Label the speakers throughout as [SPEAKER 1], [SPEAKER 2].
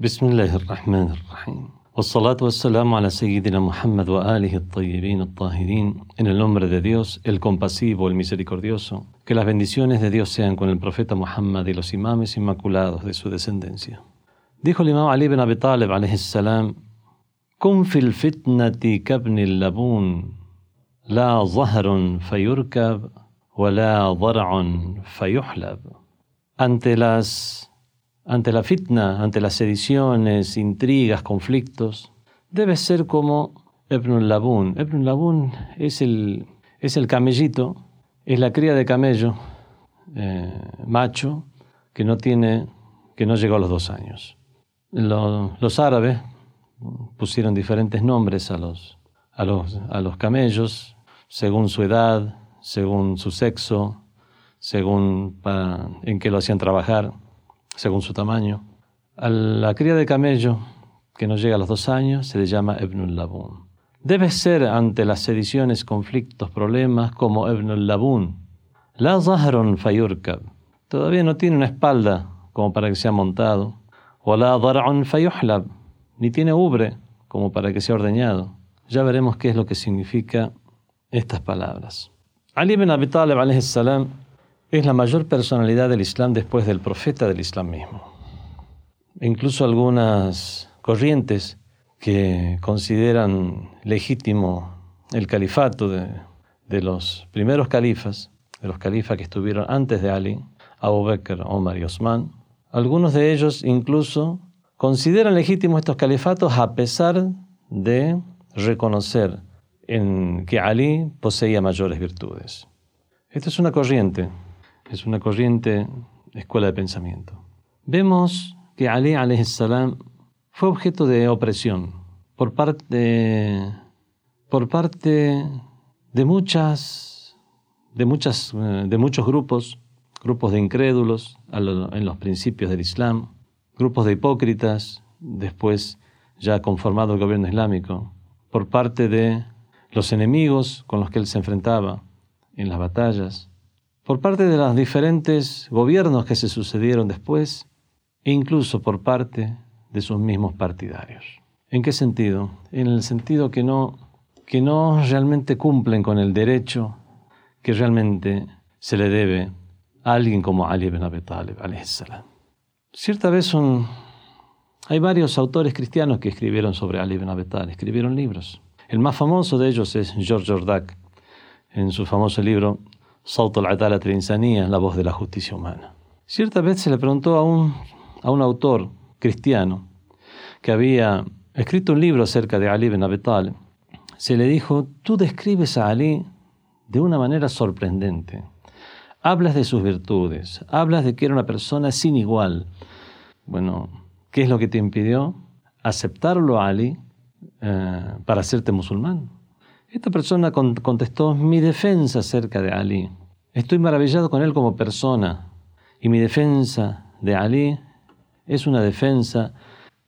[SPEAKER 1] بسم الله الرحمن الرحيم والصلاة والسلام على سيدنا Muhammad wa alihi الطيبين الطاهرين En el nombre de Dios, el compasivo, el misericordioso, que las bendiciones de Dios sean con el profeta Muhammad y los imames inmaculados de su descendencia. Dijo el imam Ali ibn Abi Talib alayhi salam, كن في الفتنة كابن اللبون لا ظهر فيركب ولا ضرع فيحلب Ante las ante la fitna, ante las sediciones, intrigas, conflictos, debe ser como Ibn Labun. Ibn Labun es el, es el camellito, es la cría de camello eh, macho que no tiene, que no llegó a los dos años. los árabes pusieron diferentes nombres a los, a los, a los camellos según su edad, según su sexo, según en qué lo hacían trabajar según su tamaño. A la cría de camello, que no llega a los dos años, se le llama Ibnul Labun. Debe ser ante las sediciones, conflictos, problemas como Ibnul Labun. La Zahrun Fayurkab. Todavía no tiene una espalda como para que sea montado. O la Dar'un Fayuhlab. Ni tiene ubre como para que sea ordeñado. Ya veremos qué es lo que significa estas palabras. Ali ibn Abi Talib salam es la mayor personalidad del Islam después del profeta del Islam mismo. Incluso algunas corrientes que consideran legítimo el califato de, los primeros califas, de los califas que estuvieron antes de Ali, Abu Bakr, Omar y Osman, algunos de ellos incluso consideran legítimos estos califatos a pesar de reconocer en que Ali poseía mayores virtudes. Esta es una corriente es una corriente escuela de pensamiento. Vemos que Ali salam fue objeto de opresión por parte, por parte de muchas, de muchas, de muchos grupos, grupos de incrédulos en los principios del Islam, grupos de hipócritas, después ya conformado el gobierno islámico, por parte de los enemigos con los que él se enfrentaba en las batallas, por parte de los diferentes gobiernos que se sucedieron después e incluso por parte de sus mismos partidarios. ¿En qué sentido? En el sentido que no, que no realmente cumplen con el derecho que realmente se le debe a alguien como Ali ibn Abi Talib. Cierta vez hay varios autores cristianos que escribieron sobre Ali ibn Abi Talib, escribieron libros. El más famoso de ellos es George Jordak, en su famoso libro Saut al-Adalat al la voz de la justicia humana. Cierta vez se le preguntó a un, a un autor cristiano que había escrito un libro acerca de Ali ibn Abi Talib. Se le dijo, tú describes a Ali de una manera sorprendente. Hablas de sus virtudes, hablas de que era una persona sin igual. Bueno, ¿qué es lo que te impidió aceptarlo a Ali eh, para hacerte musulmán? Esta persona contestó, mi defensa acerca de Ali. Estoy maravillado con él como persona y mi defensa de Ali es una defensa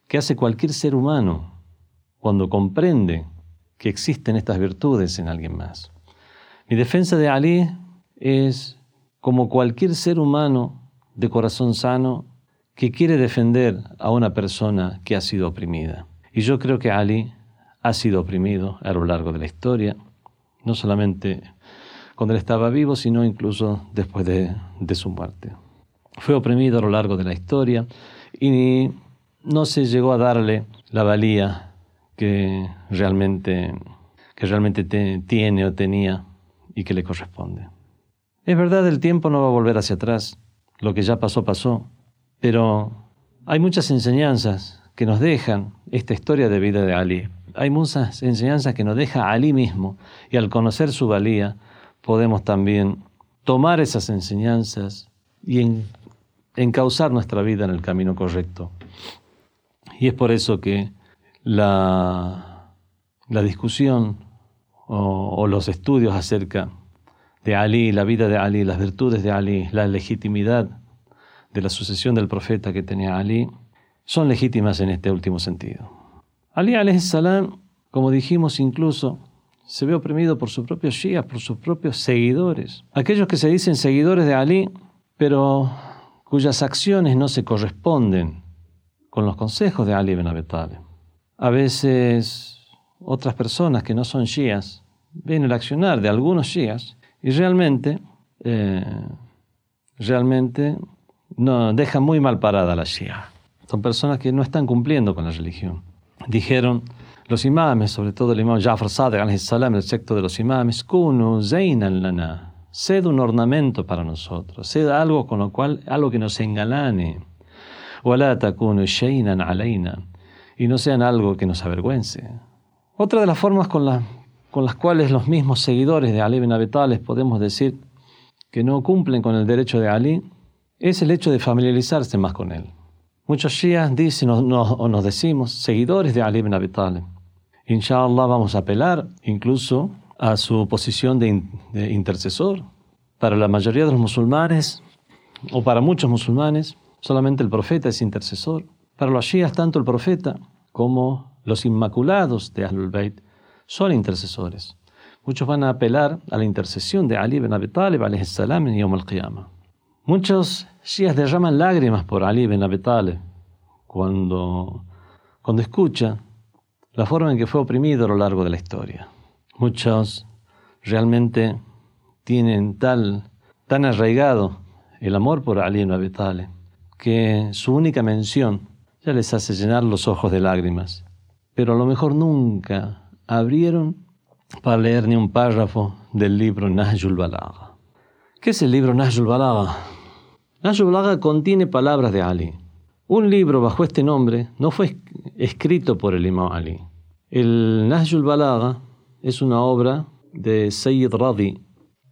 [SPEAKER 1] que hace cualquier ser humano cuando comprende que existen estas virtudes en alguien más. Mi defensa de Ali es como cualquier ser humano de corazón sano que quiere defender a una persona que ha sido oprimida. Y yo creo que Ali ha sido oprimido a lo largo de la historia, no solamente cuando él estaba vivo, sino incluso después de, su muerte. Fue oprimido a lo largo de la historia y no se llegó a darle la valía que realmente, que realmente tiene o tenía y que le corresponde. Es verdad, el tiempo no va a volver hacia atrás, lo que ya pasó pasó, pero hay muchas enseñanzas que nos dejan esta historia de vida de Ali hay muchas enseñanzas que nos deja Ali mismo y al conocer su valía podemos también tomar esas enseñanzas y en, encauzar nuestra vida en el camino correcto. Y es por eso que la, discusión o, o, los estudios acerca de Ali, la vida de Ali, las virtudes de Ali, la legitimidad de la sucesión del profeta que tenía Ali, son legítimas en este último sentido. Ali salam, como dijimos incluso, se ve oprimido por sus propios shias, por sus propios seguidores. Aquellos que se dicen seguidores de Ali, pero cuyas acciones no se corresponden con los consejos de Ali ibn Abi Talib. A veces otras personas que no son shias ven el accionar de algunos shias y realmente, eh, realmente no, dejan muy mal parada a la shia. Son personas que no están cumpliendo con la religión. Dijeron los imames, sobre todo el imam Jafar Sadiq, el secto de los imames, kunu zaynan lana, sed un ornamento para nosotros, sed algo con lo cual, algo que nos engalane. Wala takunu shaynan alayna, y no sean algo que nos avergüence. Otra de las formas con, con las cuales los mismos seguidores de Ali bin Abi podemos decir que no cumplen con el derecho de Ali es el hecho de familiarizarse más con él. Muchos shias dicen o nos, decimos seguidores de Ali ibn Abi Talib. Inshallah vamos a apelar incluso a su posición de, intercesor. Para la mayoría de los musulmanes, o para muchos musulmanes, solamente el profeta es intercesor. Para los shias, tanto el profeta como los inmaculados de Ahlul Bayt son intercesores. Muchos van a apelar a la intercesión de Ali ibn Abi Talib salam en Yom al-Qiyamah. Muchos shias derraman lágrimas por Ali ibn Abi Talib cuando, cuando escucha la forma en que fue oprimido a lo largo de la historia. Muchos realmente tienen tal, tan arraigado el amor por Ali ibn Abi Talib que su única mención ya les hace llenar los ojos de lágrimas. Pero a lo mejor nunca abrieron para leer ni un párrafo del libro Nahjul Balagha. ¿Qué es el libro Nahjul Balagha? Nahjul Balagha contiene palabras de Ali. Un libro bajo este nombre no fue escrito por el Imam Ali. El Nahjul Balagha es una obra de Sayyid Radi.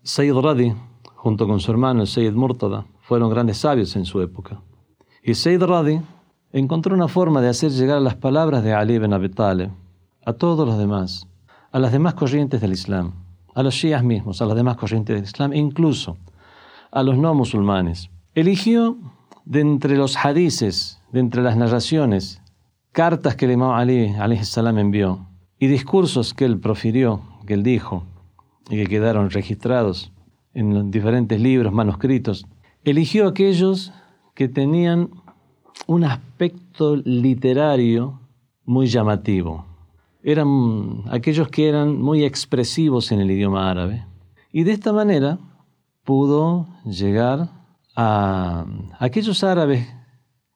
[SPEAKER 1] Sayyid Radi, junto con su hermano Sayyid Murtada, fueron grandes sabios en su época. Y Sayyid Radi encontró una forma de hacer llegar las palabras de Ali ibn Abi Talib a todos los demás, a las demás corrientes del Islam, a los shias mismos, a las demás corrientes del Islam, e incluso a los no musulmanes. Eligió de entre los hadices, de entre las narraciones, cartas que el imam Ali salam envió y discursos que él profirió, que él dijo y que quedaron registrados en los diferentes libros manuscritos, eligió aquellos que tenían un aspecto literario muy llamativo. Eran aquellos que eran muy expresivos en el idioma árabe. Y de esta manera pudo llegar a aquellos árabes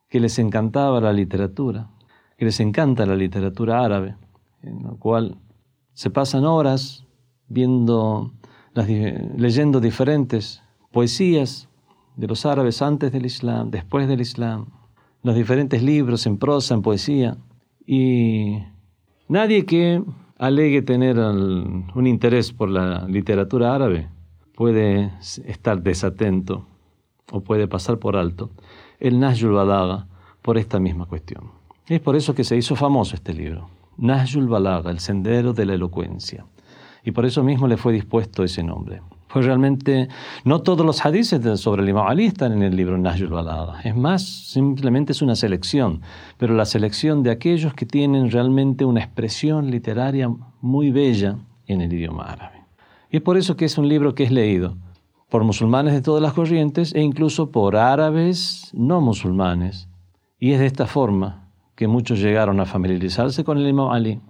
[SPEAKER 1] que les encantaba la literatura, que les encanta la literatura árabe, en la cual se pasan horas viendo, leyendo diferentes poesías de los árabes antes del Islam, después del Islam, los diferentes libros en prosa, en poesía, y nadie que alegue tener un interés por la literatura árabe puede estar desatento o puede pasar por alto el Nahjul Balaga por esta misma cuestión. Es por eso que se hizo famoso este libro, Nahjul Balaga, el sendero de la elocuencia. Y por eso mismo le fue dispuesto ese nombre. Pues realmente no todos los hadices sobre el Imam Ali están en el libro Nahjul Balaga. Es más, simplemente es una selección, pero la selección de aquellos que tienen realmente una expresión literaria muy bella en el idioma árabe. Y es por eso que es un libro que es leído por musulmanes de todas las corrientes e incluso por árabes no musulmanes. Y es de esta forma que muchos llegaron a familiarizarse con el Imam Ali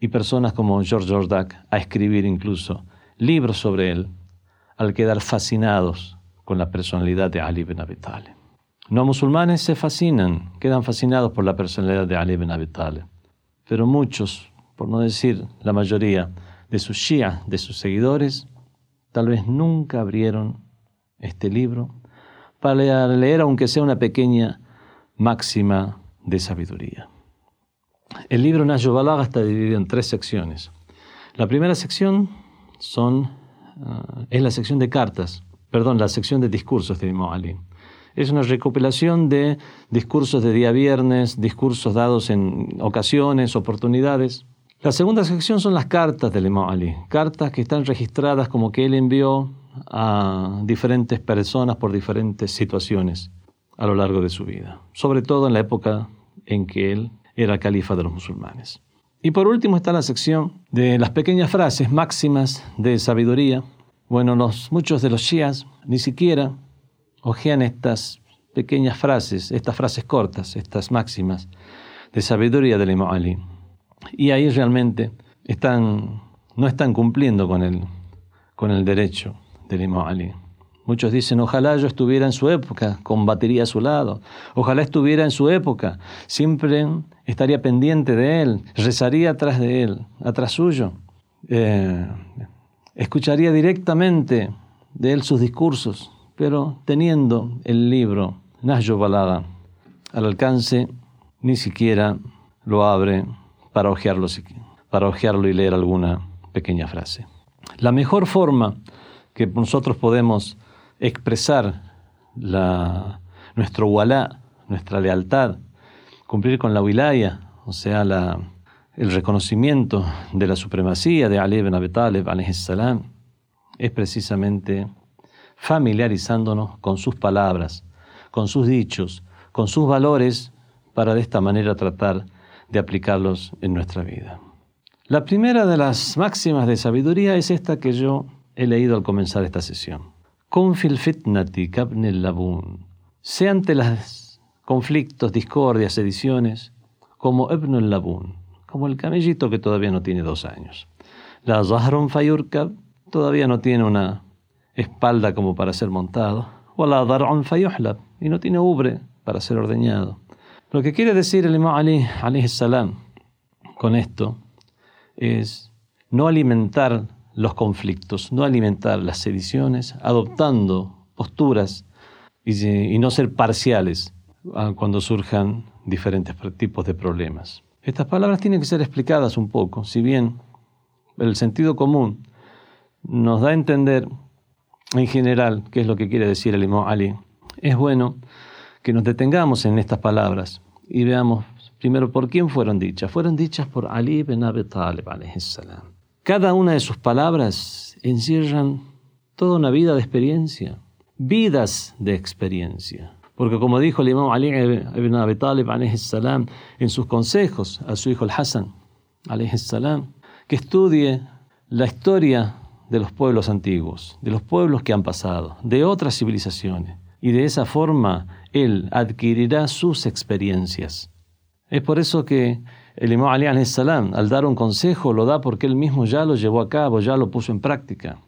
[SPEAKER 1] y personas como George Jordak a escribir incluso libros sobre él al quedar fascinados con la personalidad de Ali ibn Abi Talib. No musulmanes se fascinan, quedan fascinados por la personalidad de Ali ibn Abi Talib, pero muchos, por no decir la mayoría de sus shia, de sus seguidores, tal vez nunca abrieron este libro para leer aunque sea una pequeña máxima de sabiduría. El libro Nayo Balaga está dividido en tres secciones. La primera sección ah, es la sección de cartas, perdón, la sección de discursos de Imam Ali. Es una recopilación de discursos de día viernes, discursos dados en ocasiones, oportunidades, la segunda sección son las cartas del Imam Ali, cartas que están registradas como que él envió a diferentes personas por diferentes situaciones a lo largo de su vida, sobre todo en la época en que él era califa de los musulmanes. Y por último está la sección de las pequeñas frases máximas de sabiduría. Bueno, los, muchos de los shias ni siquiera ojean estas pequeñas frases, estas frases cortas, estas máximas de sabiduría del Imam Ali. Y ahí realmente están, no están cumpliendo con el, con el derecho del Imam Ali. Muchos dicen, ojalá yo estuviera en su época, combatiría a su lado. Ojalá estuviera en su época, siempre estaría pendiente de él, rezaría atrás de él, atrás suyo. Eh, escucharía directamente de él sus discursos, pero teniendo el libro Najo Balaga al alcance, ni siquiera lo abre para ojearlo, para y leer alguna pequeña frase. La mejor forma que nosotros podemos expresar nuestro walá, nuestra lealtad, cumplir con la wilaya, o sea, el reconocimiento de la supremacía de Ali ibn Abi Talib, salam, es precisamente familiarizándonos con sus palabras, con sus dichos, con sus valores, para de esta manera tratar de aplicarlos en nuestra vida. La primera de las máximas de sabiduría es esta que yo he leído al comenzar esta sesión. Confil fitnati el labun. Sea ante los conflictos, discordias, ediciones, como ibn el labun, como el camellito que todavía no tiene dos años. La zahron fayurkab todavía no tiene una espalda como para ser montado. O la dar'un fayuhlab y no tiene ubre para ser ordeñado. Lo que quiere decir el Imam Ali, alayhi salam, con esto es no alimentar los conflictos, no alimentar las sediciones, adoptando posturas y, no ser parciales ah, cuando surjan diferentes tipos de problemas. Estas palabras tienen que ser explicadas un poco, si bien el sentido común nos da a entender en general qué es lo que quiere decir el Imam Ali. Es bueno que nos detengamos en estas palabras y veamos primero por quién fueron dichas. Fueron dichas por Ali ibn Abi Talib. Cada una de sus palabras encierran toda una vida de experiencia, vidas de experiencia. Porque como dijo el imam Ali ibn Abi Talib salam, en sus consejos a su hijo el Hassan, salam, que estudie la historia de los pueblos antiguos, de los pueblos que han pasado, de otras civilizaciones, y de esa forma él adquirirá sus experiencias. Es por eso que el Imam Ali salam, al dar un consejo, lo da porque él mismo ya lo llevó a cabo, ya lo puso en práctica.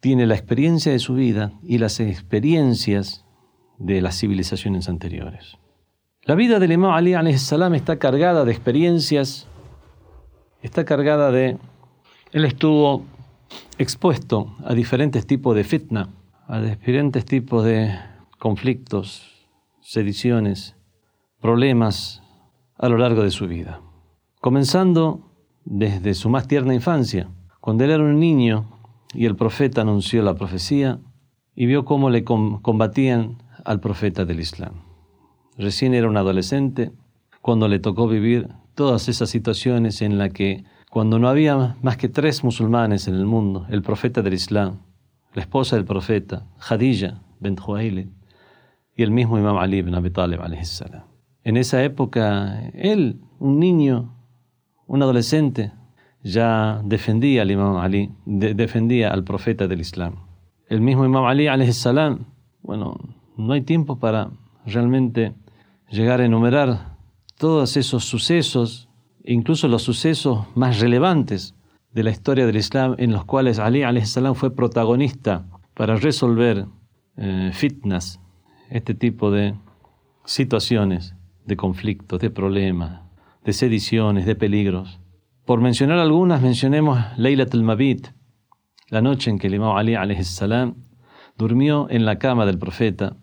[SPEAKER 1] Tiene la experiencia de su vida y las experiencias de las civilizaciones anteriores. La vida del Imam Ali salam está cargada de experiencias, está cargada de... Él estuvo expuesto a diferentes tipos de fitna, a diferentes tipos de conflictos, sediciones, problemas a lo largo de su vida comenzando desde su más tierna infancia, cuando él era un niño y el profeta anunció la profecía y vio cómo le combatían al profeta del Islam. Recién era un adolescente cuando le tocó vivir todas esas situaciones en las que cuando no había más que tres musulmanes en el mundo, el profeta del Islam, la esposa del profeta, Khadija bint Huwaylid, y el mismo Imam Ali ibn Abi Talib En esa época, él, un niño un adolescente ya defendía al Imam Ali, defendía al profeta del Islam. El mismo Imam Ali, salam, bueno, no hay tiempo para realmente llegar a enumerar todos esos sucesos, incluso los sucesos más relevantes de la historia del Islam en los cuales Ali salam fue protagonista para resolver eh, fitnas, este tipo de situaciones, de conflictos, de problemas, de sediciones, de peligros. Por mencionar algunas, mencionemos Laylat al-Mabit, la noche en que el Imam Ali salam durmió en la cama del profeta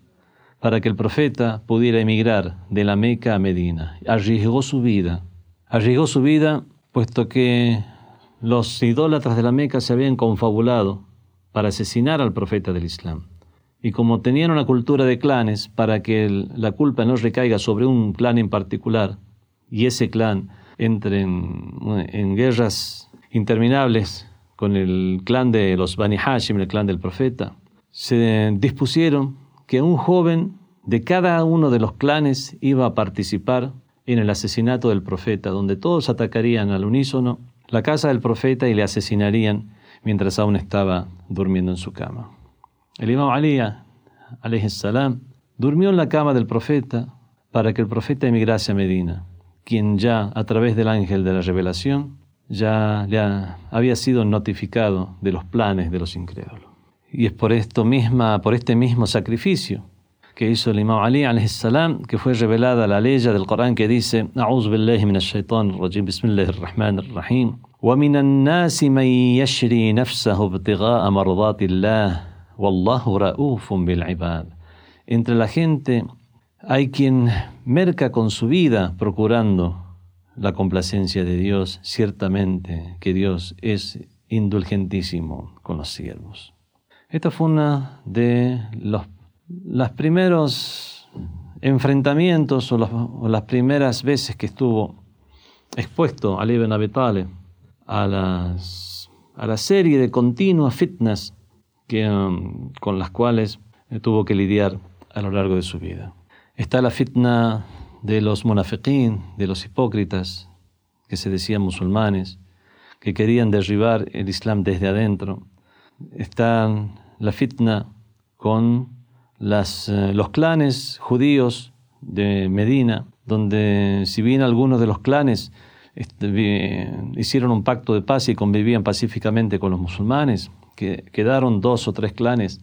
[SPEAKER 1] para que el profeta pudiera emigrar de la Meca a Medina. Arriesgó su vida. Arriesgó su vida puesto que los idólatras de la Meca se habían confabulado para asesinar al profeta del Islam. Y como tenían una cultura de clanes, para que la culpa no recaiga sobre un clan en particular, y ese clan entre en, guerras interminables con el clan de los Bani Hashim, el clan del profeta, se dispusieron que un joven de cada uno de los clanes iba a participar en el asesinato del profeta, donde todos atacarían al unísono la casa del profeta y le asesinarían mientras aún estaba durmiendo en su cama. El imam Ali, salam, durmió en la cama del profeta para que el profeta emigrase a Medina, quien ya, a través del ángel de la revelación, ya le había sido notificado de los planes de los incrédulos. Y es por, esto misma, por este mismo sacrificio que hizo el imam Ali salam que fue revelada la ley del Corán que dice Wallahu ra'ufun bil ibad. Entre la gente hay quien merca con su vida procurando la complacencia de Dios, ciertamente que Dios es indulgentísimo con los siervos. Esta fue una de los, los primeros enfrentamientos o, los, o, las primeras veces que estuvo expuesto Ali Ben Abi Talib a, las, a la serie de continuas fitnas que, con las cuales tuvo que lidiar a lo largo de su vida. Está la fitna de los munafiqín, de los hipócritas, que se decían musulmanes, que querían derribar el Islam desde adentro está la fitna con eh, los clanes judíos de Medina, donde si bien algunos de los clanes este, hicieron un pacto de paz y convivían pacíficamente con los musulmanes, que quedaron dos o tres clanes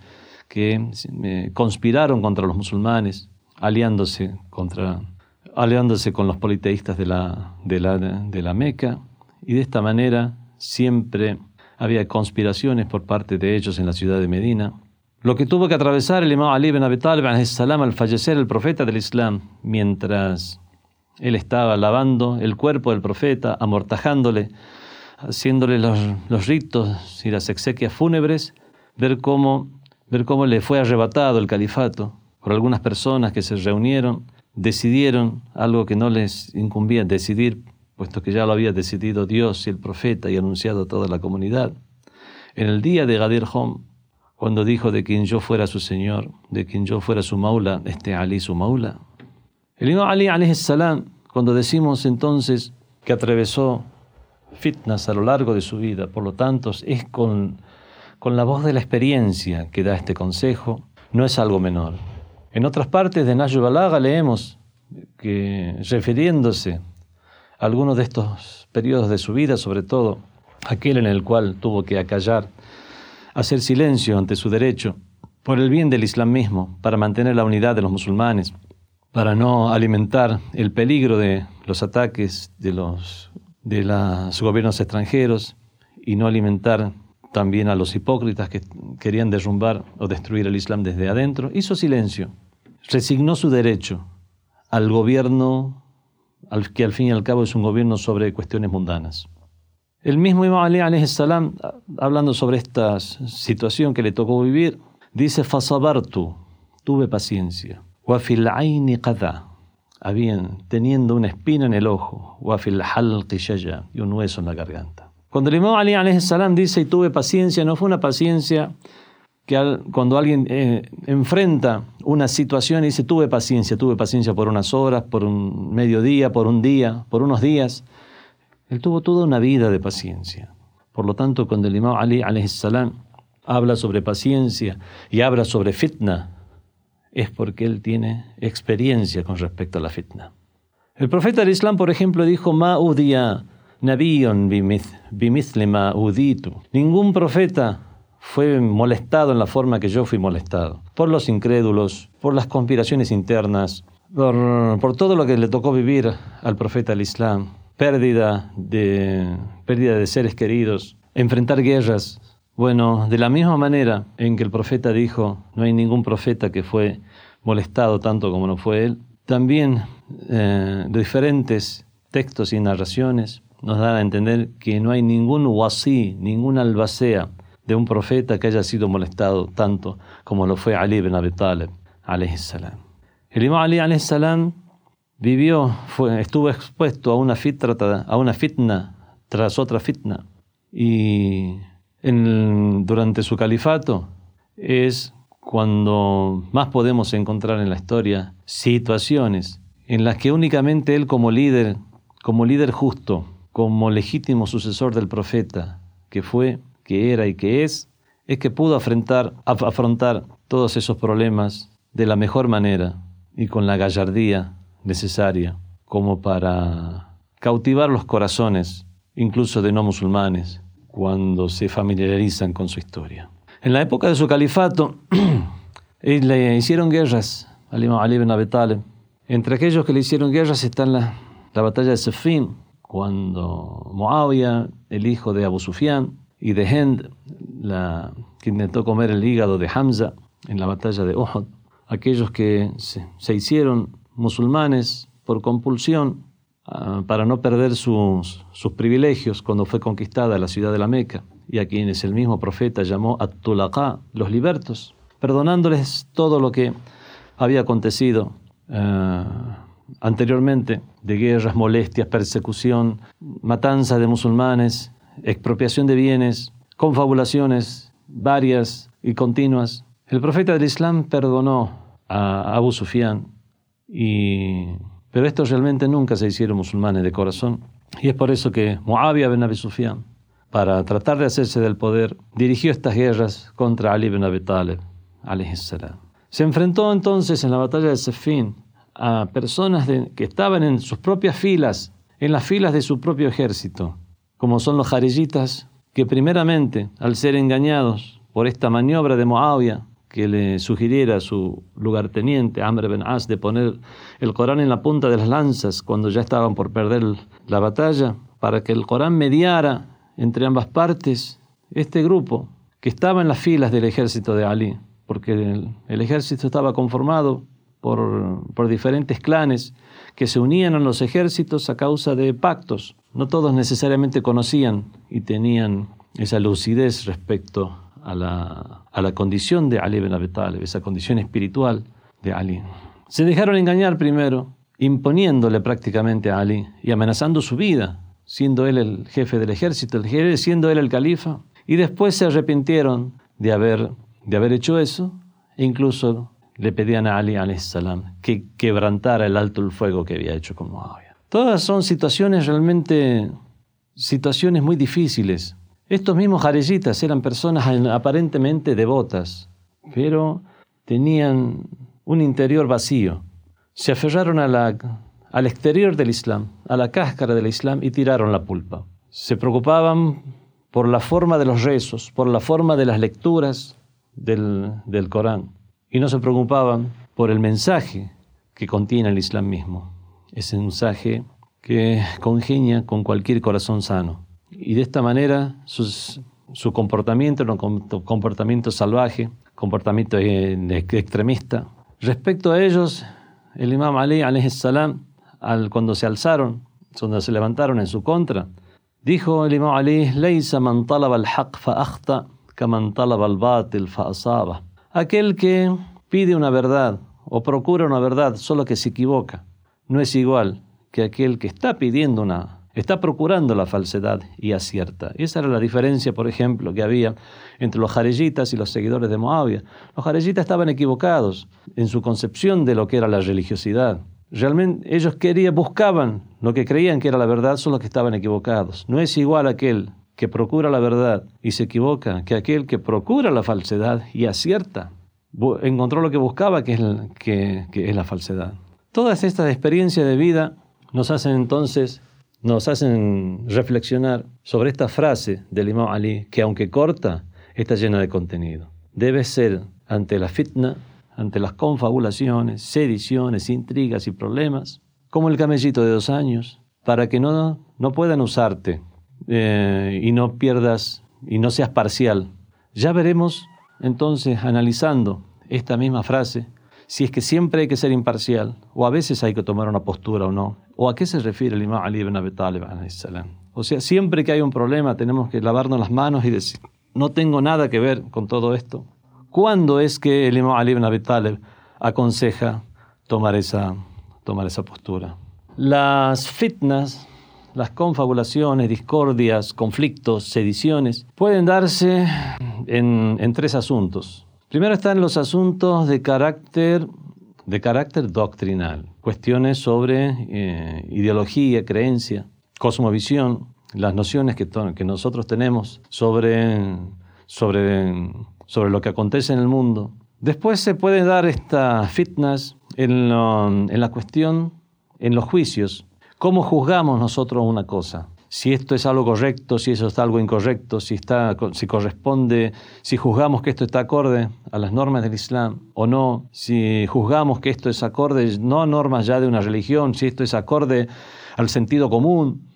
[SPEAKER 1] que eh, conspiraron contra los musulmanes, aliándose, contra, aliándose con los politeístas de la, de la, de la Meca, y de esta manera siempre había conspiraciones por parte de ellos en la ciudad de Medina. Lo que tuvo que atravesar el imam Ali ibn Abi Talib al fallecer el profeta del Islam, mientras él estaba lavando el cuerpo del profeta, amortajándole, haciéndole los, ritos y las exequias fúnebres, ver cómo, ver cómo le fue arrebatado el califato por algunas personas que se reunieron, decidieron algo que no les incumbía decidir puesto que ya lo había decidido Dios y el profeta y anunciado a toda la comunidad. En el día de Gadir Hom, cuando dijo de quien yo fuera su Señor, de quien yo fuera su Maula, este Ali su Maula. El imam Ali salam, cuando decimos entonces que atravesó fitnas a lo largo de su vida, por lo tanto es con, con la voz de la experiencia que da este consejo, no es algo menor. En otras partes de Nayub Balaga leemos que refiriéndose algunos de estos periodos de su vida, sobre todo aquel en el cual tuvo que acallar, hacer silencio ante su derecho, por el bien del Islam mismo, para mantener la unidad de los musulmanes, para no alimentar el peligro de los ataques de los, de los gobiernos extranjeros y no alimentar también a los hipócritas que querían derrumbar o destruir el Islam desde adentro, hizo silencio, resignó su derecho al gobierno que al fin y al cabo es un gobierno sobre cuestiones mundanas. El mismo Imam Ali salam, hablando sobre esta situación que le tocó vivir, dice, Fasabartu, tuve paciencia. Aini qada, habían, teniendo una espina en el ojo. Y un hueso en la garganta. Cuando el Imam Ali salam dice, y tuve paciencia, no fue una paciencia que cuando alguien eh, enfrenta una situación y dice, tuve paciencia, tuve paciencia por unas horas, por un mediodía, por un día, por unos días, él tuvo toda una vida de paciencia. Por lo tanto, cuando el imam Ali salam habla sobre paciencia y habla sobre fitna, es porque él tiene experiencia con respecto a la fitna. El profeta del Islam, por ejemplo, dijo, Ma udia nabiyon bimithli ma uditu. Ningún profeta fue molestado en la forma que yo fui molestado, por los incrédulos, por las conspiraciones internas, por, todo lo que le tocó vivir al profeta del Islam, pérdida de, pérdida de seres queridos, enfrentar guerras. Bueno, de la misma manera en que el profeta dijo, no hay ningún profeta que fue molestado tanto como no fue él, también eh, diferentes textos y narraciones nos dan a entender que no hay ningún wasi, ningún albacea, de un profeta que haya sido molestado tanto como lo fue Ali ibn Abi Talib, salam. El imam Ali salam vivió, estuvo expuesto a una, fitra, a una fitna tras otra fitna y durante su califato es cuando más podemos encontrar en la historia situaciones en las que únicamente él como líder, como líder justo, como legítimo sucesor del profeta, que fue que era y que es, es que pudo afrontar todos esos problemas de la mejor manera y con la gallardía necesaria como para cautivar los corazones, incluso de no musulmanes, cuando se familiarizan con su historia. En la época de su califato, le hicieron guerras al imam Ali ibn Abi Talib. Entre aquellos que le hicieron guerras está la, la batalla de Sefin, cuando Muawiyah, el hijo de Abu Sufyan, y de Hend, que intentó comer el hígado de Hamza en la batalla de Uhud, aquellos que se, hicieron musulmanes por compulsión ah, para no perder sus, sus, privilegios cuando fue conquistada la ciudad de la Meca, y a quienes el mismo profeta llamó at los libertos, perdonándoles todo lo que había acontecido ah, anteriormente, de guerras, molestias, persecución, matanza de musulmanes, expropiación de bienes, confabulaciones varias y continuas. El profeta del Islam perdonó a Abu Sufyan, y, pero estos realmente nunca se hicieron musulmanes de corazón. Y es por eso que Muawiyah ben Abi Sufyan, para tratar de hacerse del poder, dirigió estas guerras contra Ali ben Abi Talib, Se enfrentó entonces en la batalla de Sefin a personas que estaban en sus propias filas, en las filas de su propio ejército, como son los jarillitas, que primeramente, al ser engañados por esta maniobra de Muawiyah, que le sugiriera a su lugarteniente, Amr ben As, de poner el Corán en la punta de las lanzas cuando ya estaban por perder la batalla, para que el Corán mediara entre ambas partes, este grupo, que estaba en las filas del ejército de Ali, porque el ejército estaba conformado por, diferentes clanes que se unían a los ejércitos a causa de pactos. No todos necesariamente conocían y tenían esa lucidez respecto a la, a la condición de Ali ibn Abi Talib, esa condición espiritual de Ali. Se dejaron engañar primero, imponiéndole prácticamente a Ali y amenazando su vida, siendo él el jefe del ejército, siendo él el califa, y después se arrepintieron de haber, de haber hecho eso, e incluso le pedían a Ali salam que quebrantara el alto el fuego que había hecho con Muawiyah. Todas son situaciones realmente, situaciones muy difíciles. Estos mismos jareyitas eran personas aparentemente devotas, pero tenían un interior vacío. Se aferraron al exterior del Islam, a la cáscara del Islam y tiraron la pulpa. Se preocupaban por la forma de los rezos, por la forma de las lecturas del, del Corán y no se preocupaban por el mensaje que contiene el Islam mismo, ese mensaje que congenia con cualquier corazón sano. Y de esta manera su comportamiento un comportamiento salvaje, comportamiento e, extremista. Respecto a ellos, el imam Ali al, cuando se alzaron, cuando se levantaron en su contra, dijo el imam Ali, «Leisa man talaba al-haq fa kaman talaba al-batil fa Aquel que pide una verdad o procura una verdad solo que se equivoca no es igual que aquel que está pidiendo una, está procurando la falsedad y acierta. Esa era la diferencia, por ejemplo, que había entre los jareyitas y los seguidores de Moabia. Los jareyitas estaban equivocados en su concepción de lo que era la religiosidad. Realmente ellos querían, buscaban lo que creían que era la verdad, solo que estaban equivocados. No es igual aquel que procura la verdad y se equivoca que aquel que procura la falsedad y acierta. Encontró lo que buscaba, que, es la falsedad. Todas estas experiencias de vida nos hacen entonces, nos hacen reflexionar sobre esta frase del Imam Ali, que aunque corta, está llena de contenido. Debe ser ante la fitna, ante las confabulaciones, sediciones, intrigas y problemas, como el camellito de dos años, para que no, no puedan usarte eh, y no pierdas y no seas parcial. Ya veremos entonces, analizando esta misma frase, si es que siempre hay que ser imparcial, o a veces hay que tomar una postura o no, o a qué se refiere el imam Ali ibn Abi Talib. O sea, siempre que hay un problema tenemos que lavarnos las manos y decir, no tengo nada que ver con todo esto. ¿Cuándo es que el imam Ali ibn Abi Talib aconseja tomar esa, tomar esa postura? Las fitnas, las confabulaciones, discordias, conflictos, sediciones, pueden darse en, tres asuntos. Primero están los asuntos de carácter, de carácter doctrinal, cuestiones sobre eh, ideología, creencia, cosmovisión, las nociones que, que nosotros tenemos sobre, sobre, sobre lo que acontece en el mundo, Después se puede dar esta fitness en, en la cuestión, en los juicios. ¿Cómo juzgamos nosotros una cosa? Si esto es algo correcto, si eso está algo incorrecto, si, está, si corresponde, si juzgamos que esto está acorde a las normas del Islam o no, si juzgamos que esto es acorde no a normas ya de una religión, si esto es acorde al sentido común,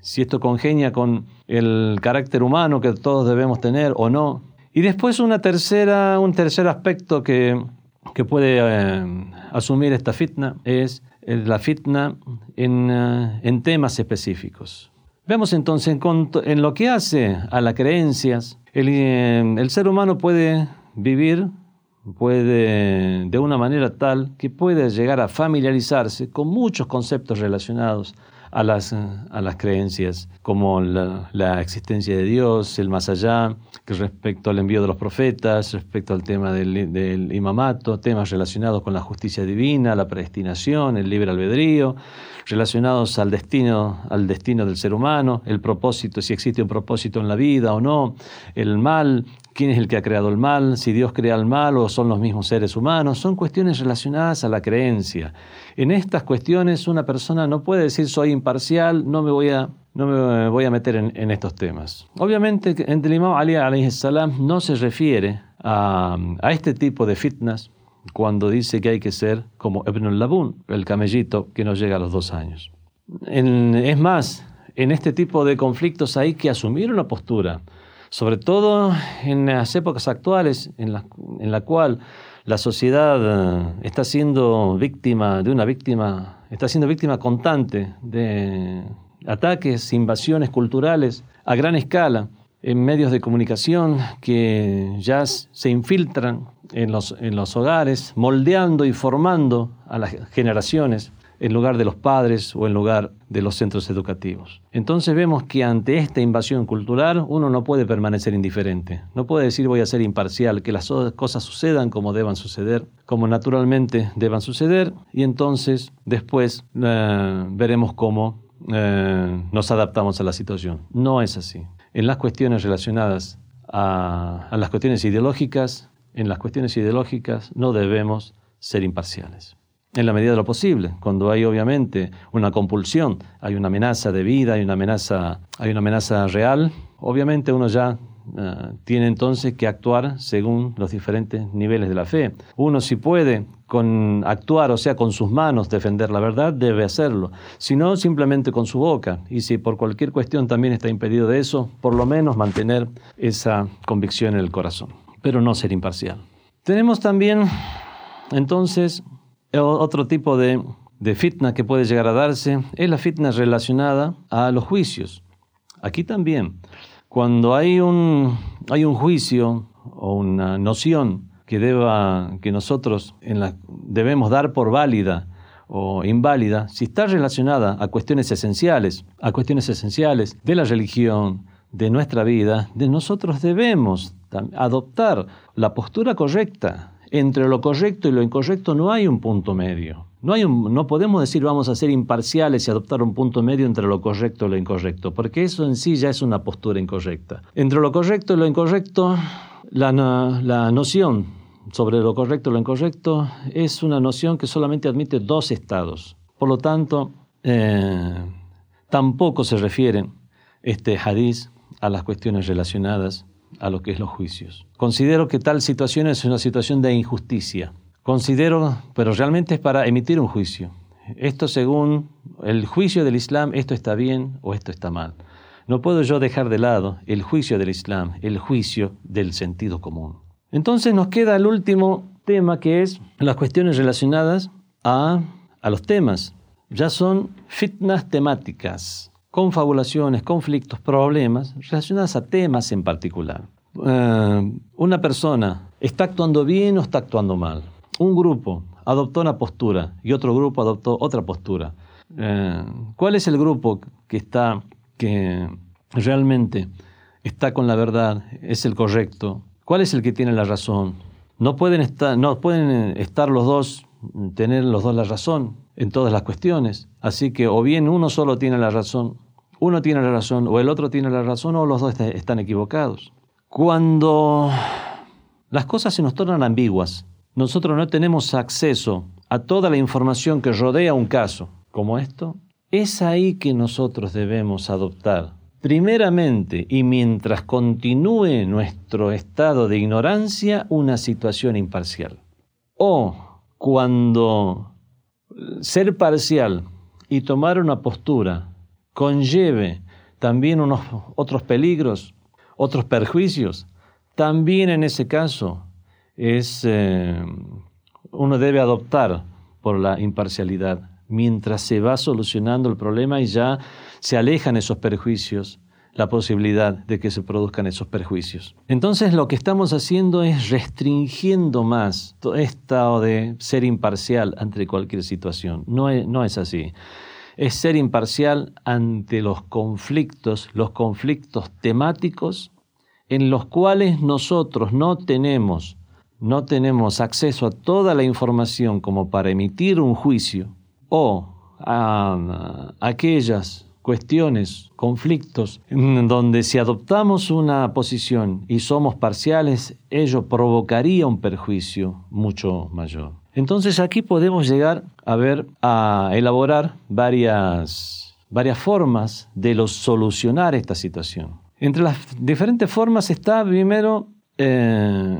[SPEAKER 1] si esto congenia con el carácter humano que todos debemos tener o no. Y después una tercera, un tercer aspecto que, que puede eh, asumir esta fitna es la fitna en, eh, en temas específicos. Vemos entonces en, lo que hace a las creencias, el, eh, el ser humano puede vivir puede de una manera tal que puede llegar a familiarizarse con muchos conceptos relacionados a las, a las creencias, como la, existencia de Dios, el más allá, que respecto al envío de los profetas, respecto al tema del, del imamato, temas relacionados con la justicia divina, la predestinación, el libre albedrío, relacionados al destino, al destino del ser humano, el propósito, si existe un propósito en la vida o no, el mal, quién es el que ha creado el mal, si Dios crea el mal o son los mismos seres humanos, son cuestiones relacionadas a la creencia. En estas cuestiones una persona no puede decir soy imparcial, no me voy a, no me voy a meter en, estos temas. Obviamente el Imam Ali salam no se refiere a, este tipo de fitnas cuando dice que hay que ser como Ibn al-Labun, el camellito que no llega a los dos años. es más, en este tipo de conflictos hay que asumir una postura sobre todo en las épocas actuales en la, en la cual la sociedad eh, está siendo víctima de una víctima, está siendo víctima constante de ataques, invasiones culturales a gran escala en medios de comunicación que ya se infiltran en los, en los hogares, moldeando y formando a las generaciones en lugar de los padres o en lugar de los centros educativos. Entonces vemos que ante esta invasión cultural uno no puede permanecer indiferente, no puede decir voy a ser imparcial, que las cosas sucedan como deban suceder, como naturalmente deban suceder, y entonces después eh, veremos cómo eh, nos adaptamos a la situación. No es así. En las cuestiones relacionadas a las cuestiones ideológicas, en las cuestiones ideológicas no debemos ser imparciales en la medida de lo posible. Cuando hay obviamente una compulsión, hay una amenaza de vida, hay una amenaza, hay una amenaza real, obviamente uno ya eh, tiene entonces que actuar según los diferentes niveles de la fe. Uno si puede con actuar, o sea, con sus manos defender la verdad, debe hacerlo. Si no, simplemente con su boca. Y si por cualquier cuestión también está impedido de eso, por lo menos mantener esa convicción en el corazón, pero no ser imparcial. Tenemos también entonces otro tipo de, de fitna que puede llegar a darse es la fitna relacionada a los juicios. Aquí también, cuando hay un, hay un juicio o una noción que, deba, que nosotros en la, debemos dar por válida o inválida, si está relacionada a cuestiones esenciales, a cuestiones esenciales de la religión, de nuestra vida, de nosotros debemos adoptar la postura correcta, entre lo correcto y lo incorrecto no hay un punto medio. No, hay no podemos decir vamos a ser imparciales y adoptar un punto medio entre lo correcto y lo incorrecto, porque eso en sí ya es una postura incorrecta. Entre lo correcto y lo incorrecto, la, noción sobre lo correcto y lo incorrecto es una noción que solamente admite dos estados. Por lo tanto, eh, tampoco se refiere este hadiz a las cuestiones relacionadas a lo que es los juicios. Considero que tal situación es una situación de injusticia. Considero, pero realmente es para emitir un juicio. Esto según el juicio del Islam, esto está bien o esto está mal. No puedo yo dejar de lado el juicio del Islam, el juicio del sentido común. Entonces nos queda el último tema que es las cuestiones relacionadas a, a los temas. Ya son fitnas temáticas confabulaciones, conflictos, problemas relacionados a temas en particular. Eh, una persona está actuando bien o está actuando mal. Un grupo adoptó una postura y otro grupo adoptó otra postura. Eh, ¿Cuál es el grupo que está que realmente está con la verdad, es el correcto? ¿Cuál es el que tiene la razón? No pueden estar, no pueden estar los dos, tener los dos la razón en todas las cuestiones. Así que o bien uno solo tiene la razón, uno tiene la razón, o el otro tiene la razón, o los dos están equivocados. Cuando las cosas se nos tornan ambiguas. Nosotros no tenemos acceso a toda la información que rodea un caso como esto. Es ahí que nosotros debemos adoptar primeramente y mientras continúe nuestro estado de ignorancia, una situación imparcial. O cuando ser parcial y tomar una postura conlleve también unos otros peligros, otros perjuicios, también en ese caso es, eh, uno debe adoptar por la imparcialidad mientras se va solucionando el problema y ya se alejan esos perjuicios, la posibilidad de que se produzcan esos perjuicios. Entonces lo que estamos haciendo es restringiendo más todo estado de ser imparcial ante cualquier situación. No es, no es así. Es ser imparcial ante los conflictos, los conflictos temáticos en los cuales nosotros no tenemos, no tenemos acceso a toda la información como para emitir un juicio o a, aquellas cuestiones, conflictos, donde si adoptamos una posición y somos parciales, ello provocaría un perjuicio mucho mayor. Entonces aquí podemos llegar a ver, a elaborar varias, varias formas de solucionar esta situación. Entre las diferentes formas está primero eh,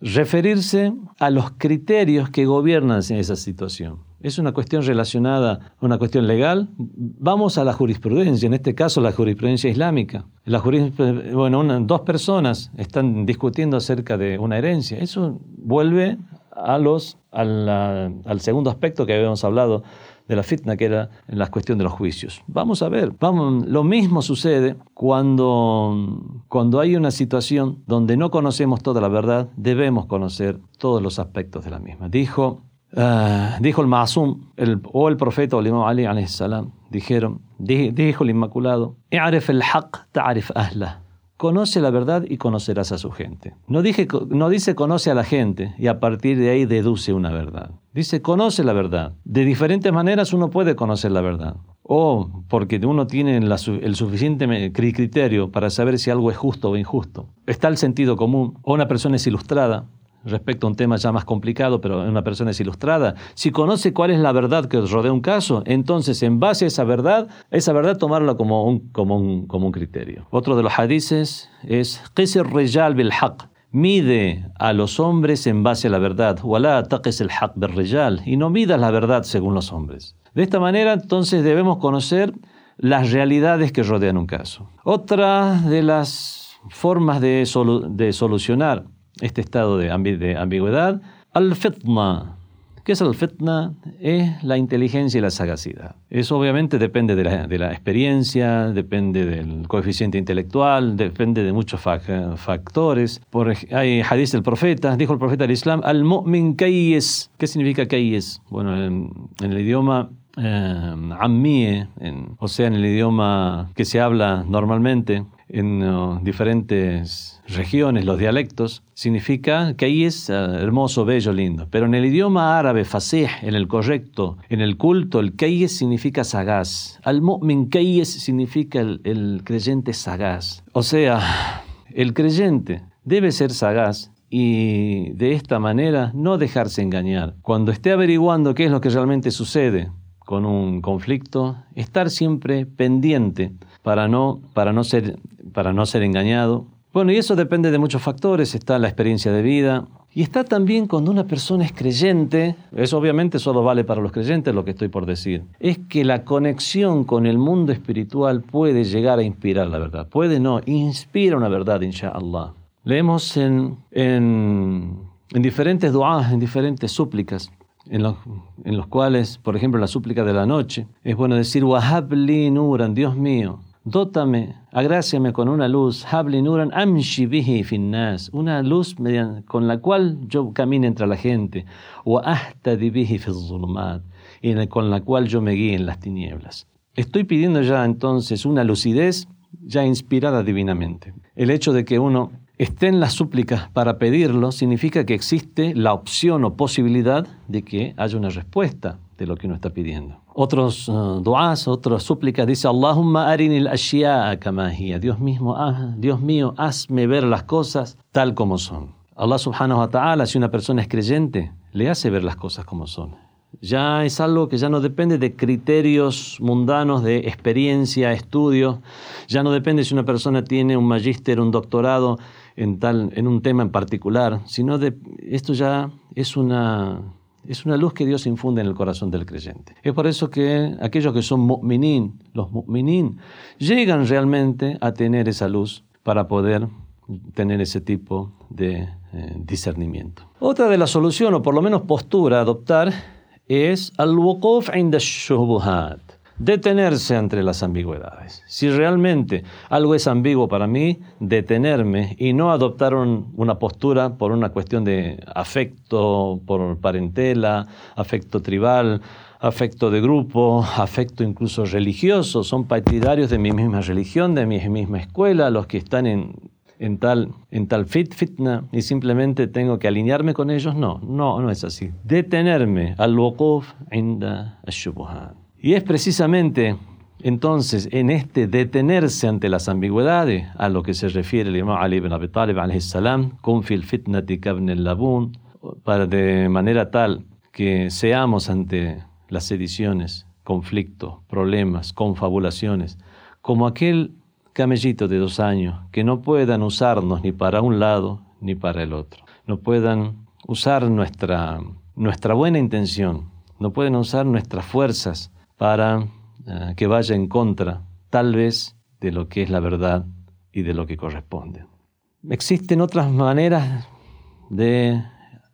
[SPEAKER 1] referirse a los criterios que gobiernan esa situación. Es una cuestión relacionada a una cuestión legal. Vamos a la jurisprudencia, en este caso la jurisprudencia islámica. La bueno, dos personas están discutiendo acerca de una herencia. Eso vuelve a los, al segundo aspecto que habíamos hablado de la fitna, que era la cuestión de los juicios. Vamos a ver, vamos, lo mismo sucede cuando, cuando hay una situación donde no conocemos toda la verdad, debemos conocer todos los aspectos de la misma. Dijo Ah, dijo el Masum, o el profeta o el Imam Ali salam, dijeron, dijo el Inmaculado, haq ta'arif ahla. Conoce la verdad y conocerás a su gente. No, dije, no dice conoce a la gente y a partir de ahí deduce una verdad. Dice conoce la verdad. De diferentes maneras uno puede conocer la verdad. O porque uno tiene el suficiente criterio para saber si algo es justo o injusto. Está el sentido común. O una persona es ilustrada respecto a un tema ya más complicado, pero una persona es ilustrada, si conoce cuál es la verdad que rodea un caso, entonces en base a esa verdad, esa verdad tomarla como un, como un, como un criterio. Otro de los hadices es rijal bil. Mide a los hombres en base a la verdad. el haq bil Y no midas la verdad según los hombres. De esta manera, entonces, debemos conocer las realidades que rodean un caso. Otra de las formas de, de solucionar este estado de, ambigüedad. Al-fitna. ¿Qué es al-fitna? Es la inteligencia y la sagacidad. Eso obviamente depende de la, experiencia, depende del coeficiente intelectual, depende de muchos factores. Por, hay hadith del profeta, dijo el profeta del Islam, al-mu'min kayyes. ¿Qué significa kayyes? Bueno, en, el idioma eh, o sea, en el idioma que se habla normalmente, en uh, diferentes regiones, los dialectos, significa que es uh, hermoso, bello, lindo. Pero en el idioma árabe, fasih, en el correcto, en el culto, el kayes significa sagaz. Al-mu'min kayes significa el, el creyente sagaz. O sea, el creyente debe ser sagaz y de esta manera no dejarse engañar. Cuando esté averiguando qué es lo que realmente sucede con un conflicto, estar siempre pendiente para no, para no, ser, para no ser engañado. Bueno, y eso depende de muchos factores. Está la experiencia de vida, y está también cuando una persona es creyente, eso obviamente solo vale para los creyentes lo que estoy por decir, es que la conexión con el mundo espiritual puede llegar a inspirar la verdad. Puede no, inspira una verdad, inshallah. Leemos en, en, en diferentes du'as, en diferentes súplicas, en los, en los cuales, por ejemplo, la súplica de la noche, es bueno decir, Wahabli Nuran, Dios mío, Dótame, agráciame con una luz, nuran amshi bihi finnas, una luz con la cual yo camine entre la gente, o ahtadi bihi zulumat, y con la cual yo me guíe en las tinieblas. Estoy pidiendo ya entonces una lucidez ya inspirada divinamente. El hecho de que uno esté en las súplicas para pedirlo significa que existe la opción o posibilidad de que haya una respuesta de lo que uno está pidiendo. Otros uh, duas, otras súplicas, dice Allahumma arinil ashya'a kama Dios, mismo, ah, Dios mío, hazme ver las cosas tal como son. Allah subhanahu wa ta'ala, si una persona es creyente, le hace ver las cosas como son. Ya es algo que ya no depende de criterios mundanos, de experiencia, estudio. Ya no depende si una persona tiene un magíster, un doctorado en, tal, en un tema en particular, sino de esto ya es una, es una luz que Dios infunde en el corazón del creyente. Es por eso que aquellos que son mu'minin, los mu'minin, llegan realmente a tener esa luz para poder tener ese tipo de eh, discernimiento. Otra de las soluciones, o por lo menos postura a adoptar, es al-wuquf inda shubuhat, detenerse entre las ambigüedades. Si realmente algo es ambiguo para mí, detenerme y no adoptar una postura por una cuestión de afecto, por parentela, afecto tribal, afecto de grupo, afecto incluso religioso, son partidarios de mi misma religión, de mi misma escuela, los que están en en tal, en tal fit, fitna y simplemente tengo que alinearme con ellos. No, no, no es así. Detenerme al wuquf inda al Y es precisamente entonces en este detenerse ante las ambigüedades a lo que se refiere el imam Ali ibn Abi Talib salam, con fil fitnati labun, para de manera tal que seamos ante las sediciones, conflictos, problemas, confabulaciones, como aquel camellito de dos años, que no puedan usarnos ni para un lado ni para el otro. No puedan usar nuestra, nuestra buena intención, no pueden usar nuestras fuerzas para eh, que vaya en contra, tal vez, de lo que es la verdad y de lo que corresponde. Existen otras maneras de,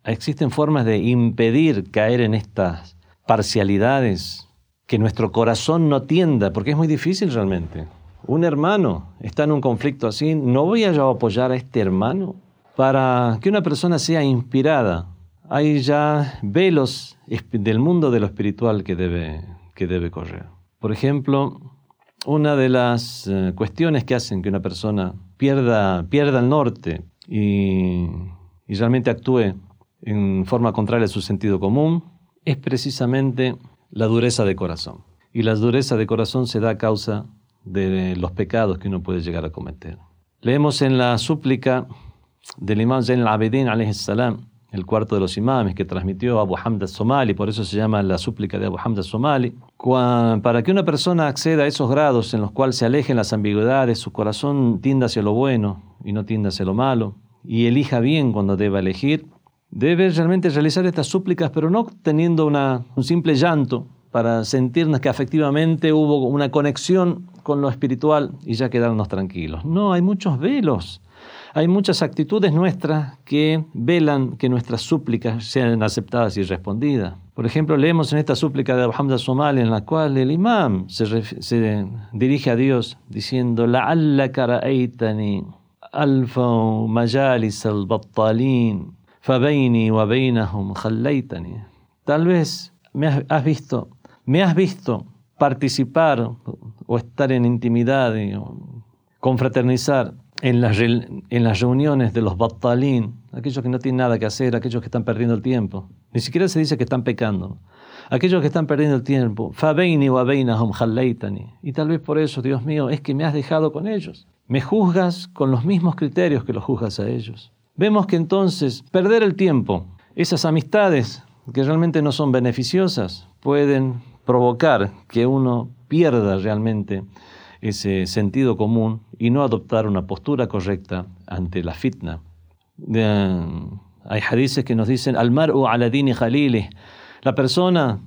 [SPEAKER 1] existen formas de impedir caer en estas parcialidades, que nuestro corazón no tienda, porque es muy difícil realmente un hermano está en un conflicto así, ¿no voy a yo apoyar a este hermano? Para que una persona sea inspirada, hay ya velos del mundo de lo espiritual que debe, que debe correr. Por ejemplo, una de las eh, cuestiones que hacen que una persona pierda, pierda el norte y, y realmente actúe en forma contraria a su sentido común es precisamente la dureza de corazón. Y la dureza de corazón se da a causa de los pecados que uno puede llegar a cometer. Leemos en la súplica del imam Zain al-Abidin, salam, el cuarto de los imames que transmitió Abu Hamd al-Somali, por eso se llama la súplica de Abu Hamd al-Somali, para que una persona acceda a esos grados en los cuales se alejen las ambigüedades, su corazón tienda hacia lo bueno y no tienda hacia lo malo, y elija bien cuando deba elegir, debe realmente realizar estas súplicas, pero no teniendo una, un simple llanto, para sentirnos que efectivamente hubo una conexión con lo espiritual y ya quedarnos tranquilos. No, hay muchos velos. Hay muchas actitudes nuestras que velan que nuestras súplicas sean aceptadas y respondidas. Por ejemplo, leemos en esta súplica de Hamza Somal en la cual el imam se, se dirige a Dios diciendo, La alla karaitani alfa majalis al-battalin fabaini wa bainahum khallaitani. Tal vez me has visto, me has visto participar o estar en intimidad, confraternizar en las, en las reuniones de los batalín, aquellos que no tienen nada que hacer, aquellos que están perdiendo el tiempo. Ni siquiera se dice que están pecando. Aquellos que están perdiendo el tiempo. Y tal vez por eso, Dios mío, es que me has dejado con ellos. Me juzgas con los mismos criterios que los juzgas a ellos. Vemos que entonces perder el tiempo, esas amistades que realmente no son beneficiosas, pueden provocar que uno pierda realmente ese sentido común y no adoptar una postura correcta ante la fitna. hay hadices que nos dicen, al mar'u aladini jalili, la persona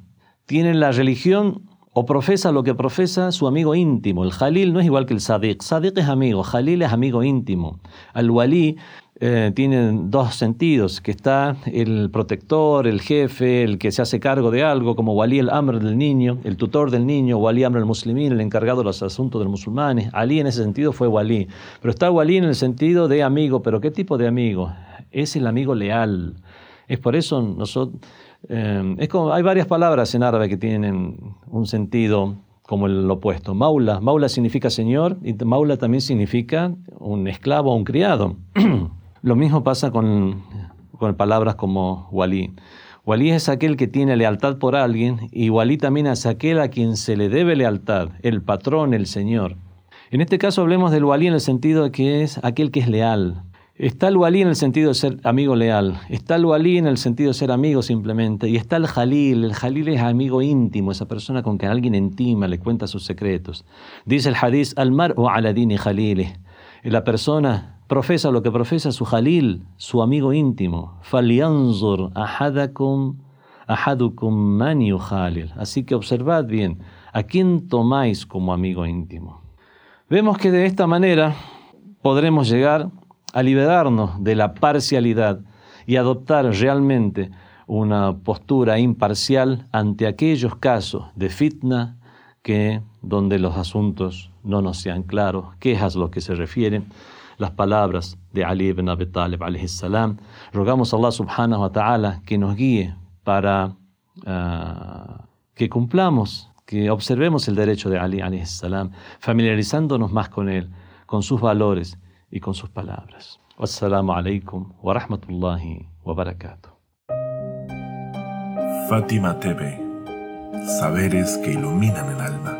[SPEAKER 1] tiene la religión o profesa lo que profesa su amigo íntimo. El jalil no es igual que el sadiq. Sadiq es amigo, jalil es amigo íntimo. Al wali eh, tienen dos sentidos, que está el protector, el jefe, el que se hace cargo de algo, como Wali el Amr del niño, el tutor del niño, Wali Amr el muslimín, el encargado de los asuntos de los musulmanes. Ali en ese sentido fue Wali. Pero está Wali en el sentido de amigo, pero ¿qué tipo de amigo? Es el amigo leal. Es por eso nosotros... Eh, es como, hay varias palabras en árabe que tienen un sentido como el opuesto. Maula. Maula significa señor y maula también significa un esclavo o un criado. Lo mismo pasa con, palabras como walí. Walí es aquel que tiene lealtad por alguien y walí también es aquel a quien se le debe lealtad, el patrón, el señor. En este caso hablemos del walí en el sentido de que es aquel que es leal. Está el walí en el sentido de ser amigo leal, está el walí en el sentido de ser amigo simplemente, y está el jalil. El jalil es amigo íntimo, esa persona con quien alguien intima le cuenta sus secretos. Dice el hadith, al mar o aladini jalile. La persona profesa lo que profesa su jalil, su amigo íntimo. Falyanzur ahadakum ahadukum. Así que observad bien, ¿a quién tomáis como amigo íntimo? Vemos que de esta manera podremos llegar a liberarnos de la parcialidad y adoptar realmente una postura imparcial ante aquellos casos de fitna que donde los asuntos no nos sean claros, qué es a lo que se refieren las palabras de Ali ibn Abi Talib salam. Rogamos a Allah subhanahu wa ta'ala que nos guíe para ah, que cumplamos, que observemos el derecho de Ali salam, familiarizándonos más con él, con sus valores y con sus palabras. Wassalamu alaikum wa rahmatullahi wa barakatuh.
[SPEAKER 2] Fátima TV, saberes que iluminan el alma.